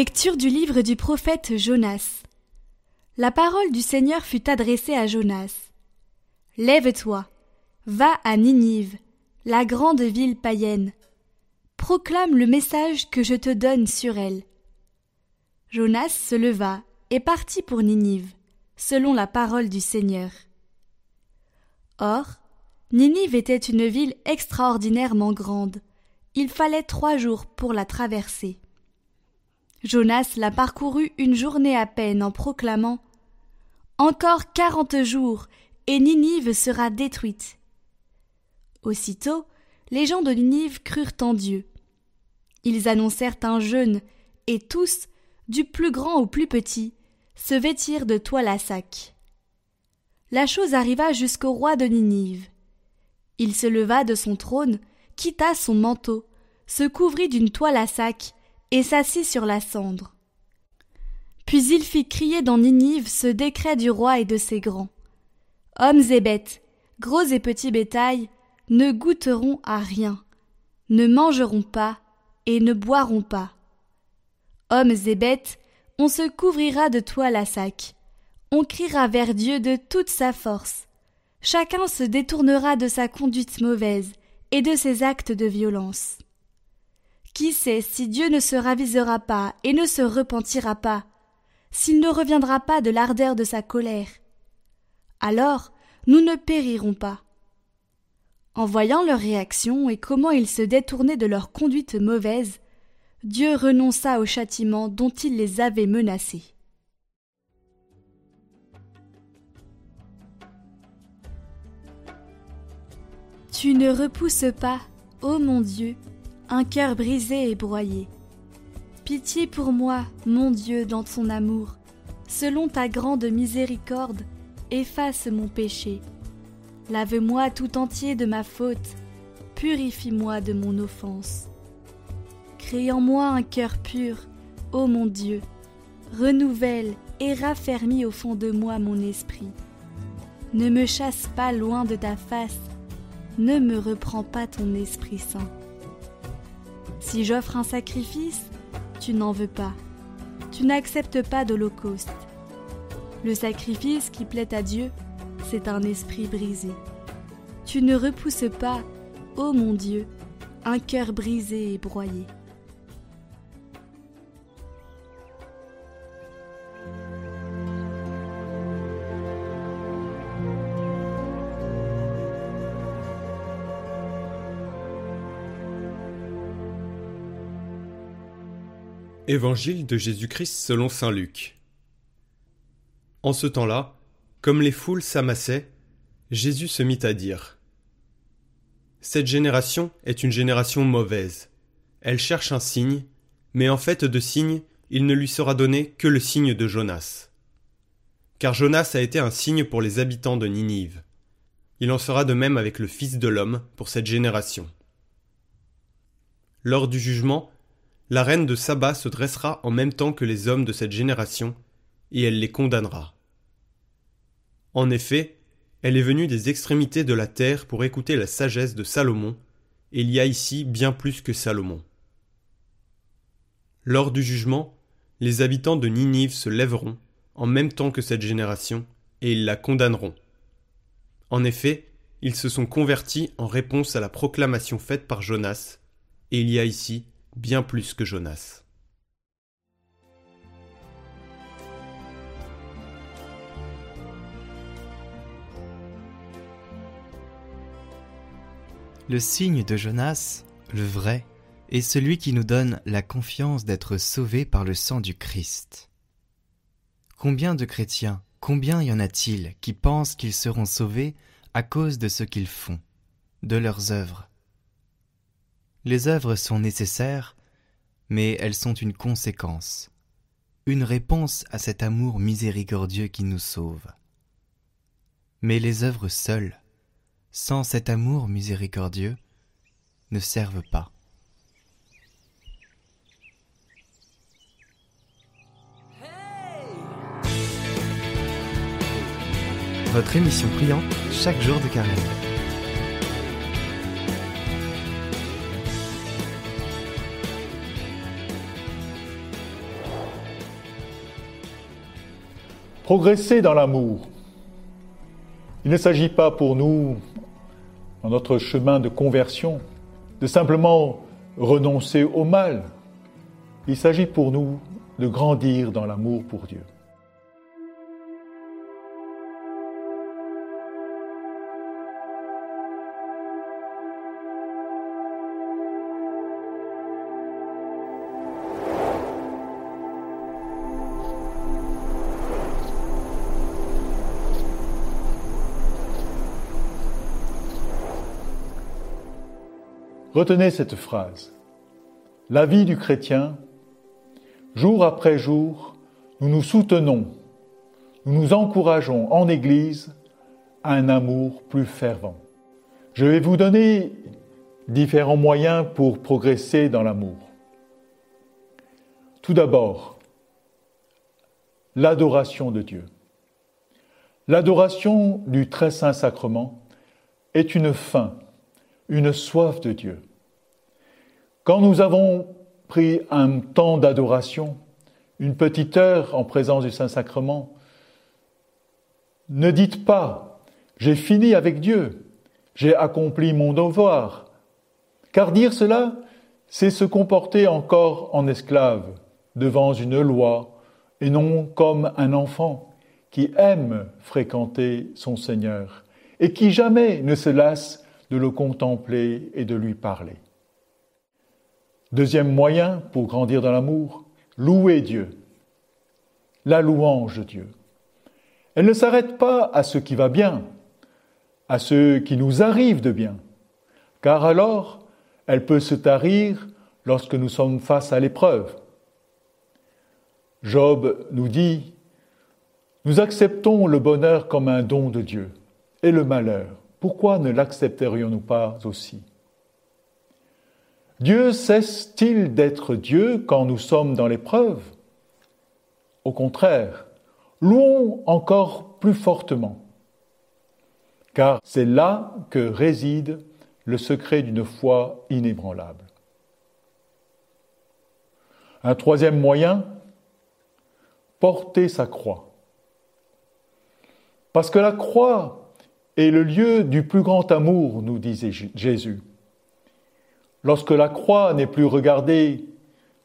Lecture du livre du prophète Jonas. La parole du Seigneur fut adressée à Jonas. Lève-toi, va à Ninive, la grande ville païenne. Proclame le message que je te donne sur elle. Jonas se leva et partit pour Ninive, selon la parole du Seigneur. Or, Ninive était une ville extraordinairement grande. Il fallait trois jours pour la traverser. Jonas la parcourut une journée à peine en proclamant Encore quarante jours, et Ninive sera détruite. Aussitôt, les gens de Ninive crurent en Dieu. Ils annoncèrent un jeûne, et tous, du plus grand au plus petit, se vêtirent de toile à sac. La chose arriva jusqu'au roi de Ninive. Il se leva de son trône, quitta son manteau, se couvrit d'une toile à sac, et s'assit sur la cendre. Puis il fit crier dans Ninive ce décret du roi et de ses grands. Hommes et bêtes, gros et petits bétail, ne goûteront à rien, ne mangeront pas et ne boiront pas. Hommes et bêtes, on se couvrira de toile à sac, on criera vers Dieu de toute sa force. Chacun se détournera de sa conduite mauvaise et de ses actes de violence. Qui sait si Dieu ne se ravisera pas et ne se repentira pas, s'il ne reviendra pas de l'ardeur de sa colère? Alors nous ne périrons pas. En voyant leur réaction et comment ils se détournaient de leur conduite mauvaise, Dieu renonça au châtiment dont il les avait menacés. Tu ne repousses pas, ô mon Dieu, un cœur brisé et broyé. Pitié pour moi, mon Dieu, dans ton amour, selon ta grande miséricorde, efface mon péché. Lave-moi tout entier de ma faute, purifie-moi de mon offense. Crée en moi un cœur pur, ô mon Dieu, renouvelle et raffermis au fond de moi mon esprit. Ne me chasse pas loin de ta face, ne me reprends pas ton Esprit Saint. Si j'offre un sacrifice, tu n'en veux pas. Tu n'acceptes pas d'holocauste. Le sacrifice qui plaît à Dieu, c'est un esprit brisé. Tu ne repousses pas, ô mon Dieu, un cœur brisé et broyé. Évangile de Jésus-Christ selon Saint Luc. En ce temps-là, comme les foules s'amassaient, Jésus se mit à dire Cette génération est une génération mauvaise. Elle cherche un signe, mais en fait de signe, il ne lui sera donné que le signe de Jonas. Car Jonas a été un signe pour les habitants de Ninive. Il en sera de même avec le Fils de l'homme pour cette génération. Lors du jugement, la reine de Saba se dressera en même temps que les hommes de cette génération, et elle les condamnera. En effet, elle est venue des extrémités de la terre pour écouter la sagesse de Salomon, et il y a ici bien plus que Salomon. Lors du jugement, les habitants de Ninive se lèveront, en même temps que cette génération, et ils la condamneront. En effet, ils se sont convertis en réponse à la proclamation faite par Jonas, et il y a ici bien plus que Jonas. Le signe de Jonas, le vrai, est celui qui nous donne la confiance d'être sauvés par le sang du Christ. Combien de chrétiens, combien y en a-t-il qui pensent qu'ils seront sauvés à cause de ce qu'ils font, de leurs œuvres, les œuvres sont nécessaires, mais elles sont une conséquence, une réponse à cet amour miséricordieux qui nous sauve. Mais les œuvres seules, sans cet amour miséricordieux, ne servent pas. Votre émission priante chaque jour de carême. Progresser dans l'amour. Il ne s'agit pas pour nous, dans notre chemin de conversion, de simplement renoncer au mal. Il s'agit pour nous de grandir dans l'amour pour Dieu. Retenez cette phrase. La vie du chrétien, jour après jour, nous nous soutenons, nous nous encourageons en Église à un amour plus fervent. Je vais vous donner différents moyens pour progresser dans l'amour. Tout d'abord, l'adoration de Dieu. L'adoration du très saint sacrement est une fin une soif de Dieu. Quand nous avons pris un temps d'adoration, une petite heure en présence du Saint-Sacrement, ne dites pas j'ai fini avec Dieu, j'ai accompli mon devoir, car dire cela, c'est se comporter encore en esclave devant une loi et non comme un enfant qui aime fréquenter son Seigneur et qui jamais ne se lasse de le contempler et de lui parler. Deuxième moyen pour grandir dans l'amour, louer Dieu. La louange de Dieu. Elle ne s'arrête pas à ce qui va bien, à ce qui nous arrive de bien, car alors elle peut se tarir lorsque nous sommes face à l'épreuve. Job nous dit, nous acceptons le bonheur comme un don de Dieu et le malheur pourquoi ne l'accepterions-nous pas aussi? Dieu cesse-t-il d'être Dieu quand nous sommes dans l'épreuve? Au contraire, louons encore plus fortement, car c'est là que réside le secret d'une foi inébranlable. Un troisième moyen, porter sa croix. Parce que la croix est le lieu du plus grand amour, nous disait Jésus. Lorsque la croix n'est plus regardée,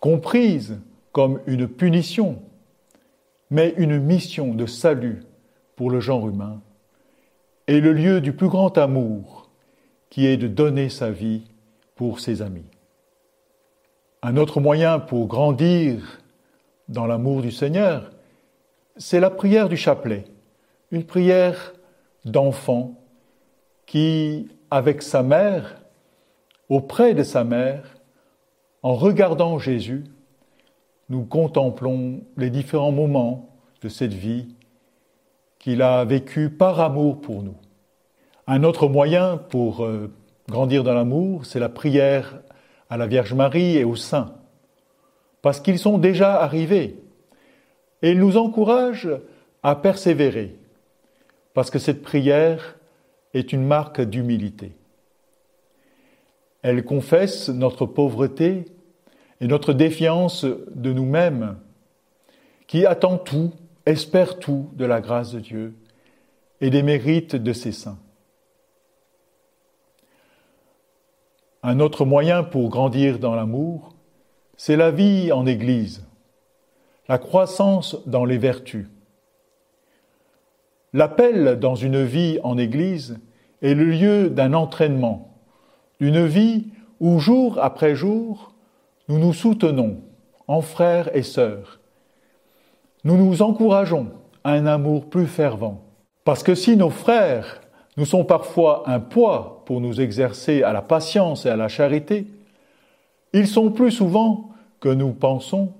comprise comme une punition, mais une mission de salut pour le genre humain, est le lieu du plus grand amour, qui est de donner sa vie pour ses amis. Un autre moyen pour grandir dans l'amour du Seigneur, c'est la prière du chapelet, une prière d'enfant qui, avec sa mère, auprès de sa mère, en regardant Jésus, nous contemplons les différents moments de cette vie qu'il a vécu par amour pour nous. Un autre moyen pour euh, grandir dans l'amour, c'est la prière à la Vierge Marie et aux saints, parce qu'ils sont déjà arrivés. Et ils nous encouragent à persévérer, parce que cette prière est une marque d'humilité. Elle confesse notre pauvreté et notre défiance de nous-mêmes, qui attend tout, espère tout de la grâce de Dieu et des mérites de ses saints. Un autre moyen pour grandir dans l'amour, c'est la vie en Église, la croissance dans les vertus. L'appel dans une vie en Église est le lieu d'un entraînement, d'une vie où jour après jour, nous nous soutenons en frères et sœurs. Nous nous encourageons à un amour plus fervent. Parce que si nos frères nous sont parfois un poids pour nous exercer à la patience et à la charité, ils sont plus souvent que nous pensons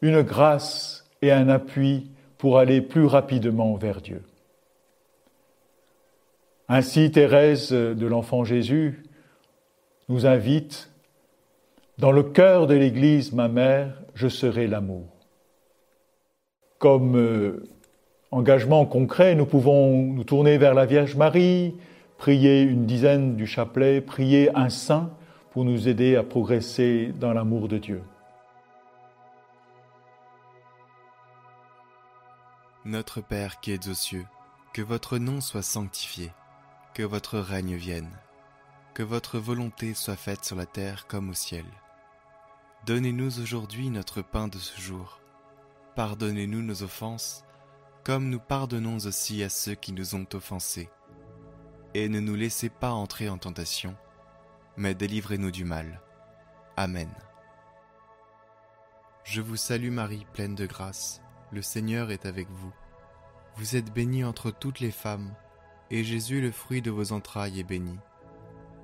une grâce et un appui pour aller plus rapidement vers Dieu. Ainsi, Thérèse de l'Enfant Jésus nous invite Dans le cœur de l'Église, ma mère, je serai l'amour. Comme euh, engagement concret, nous pouvons nous tourner vers la Vierge Marie, prier une dizaine du chapelet, prier un saint pour nous aider à progresser dans l'amour de Dieu. Notre Père qui es aux cieux, que votre nom soit sanctifié, que votre règne vienne, que votre volonté soit faite sur la terre comme au ciel. Donnez-nous aujourd'hui notre pain de ce jour. Pardonnez-nous nos offenses, comme nous pardonnons aussi à ceux qui nous ont offensés. Et ne nous laissez pas entrer en tentation, mais délivrez-nous du mal. Amen. Je vous salue Marie, pleine de grâce. Le Seigneur est avec vous. Vous êtes bénie entre toutes les femmes, et Jésus, le fruit de vos entrailles, est béni.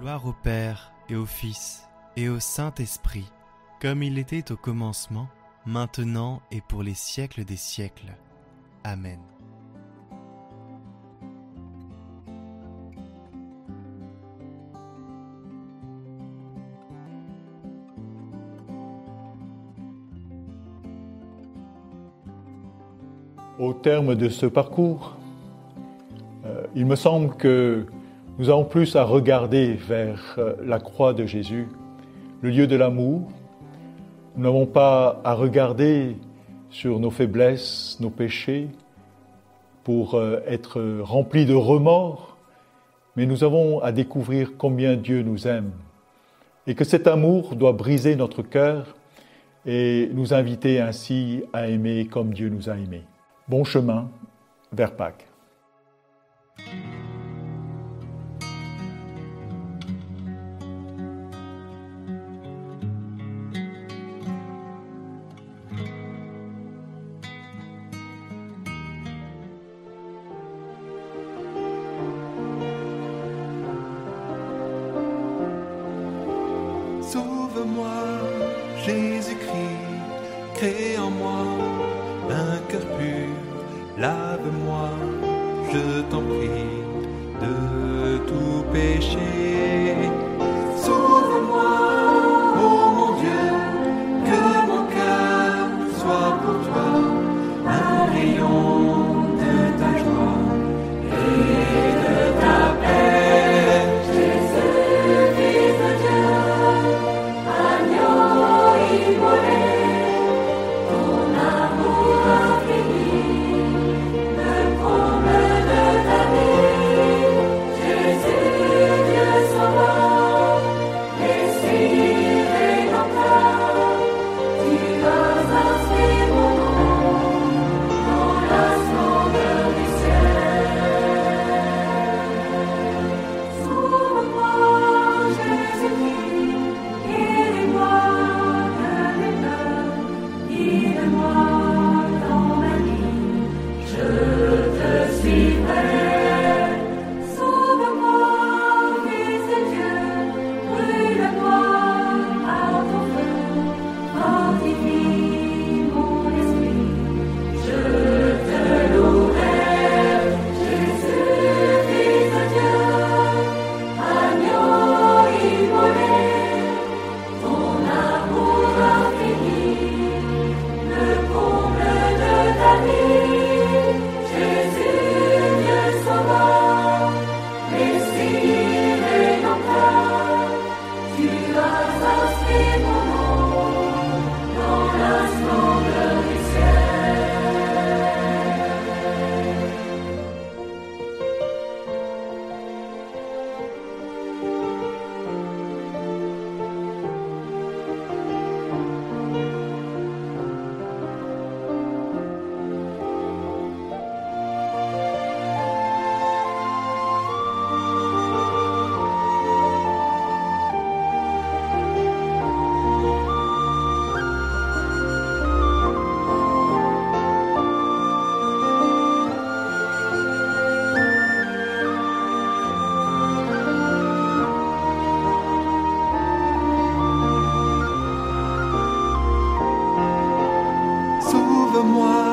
Gloire au Père et au Fils et au Saint-Esprit, comme il était au commencement, maintenant et pour les siècles des siècles. Amen. Au terme de ce parcours, euh, il me semble que nous avons plus à regarder vers euh, la croix de Jésus, le lieu de l'amour. Nous n'avons pas à regarder sur nos faiblesses, nos péchés, pour euh, être remplis de remords, mais nous avons à découvrir combien Dieu nous aime et que cet amour doit briser notre cœur et nous inviter ainsi à aimer comme Dieu nous a aimés. Bon chemin vers Pâques. Lave-moi, je t'en prie, de tout péché. Sauve-moi,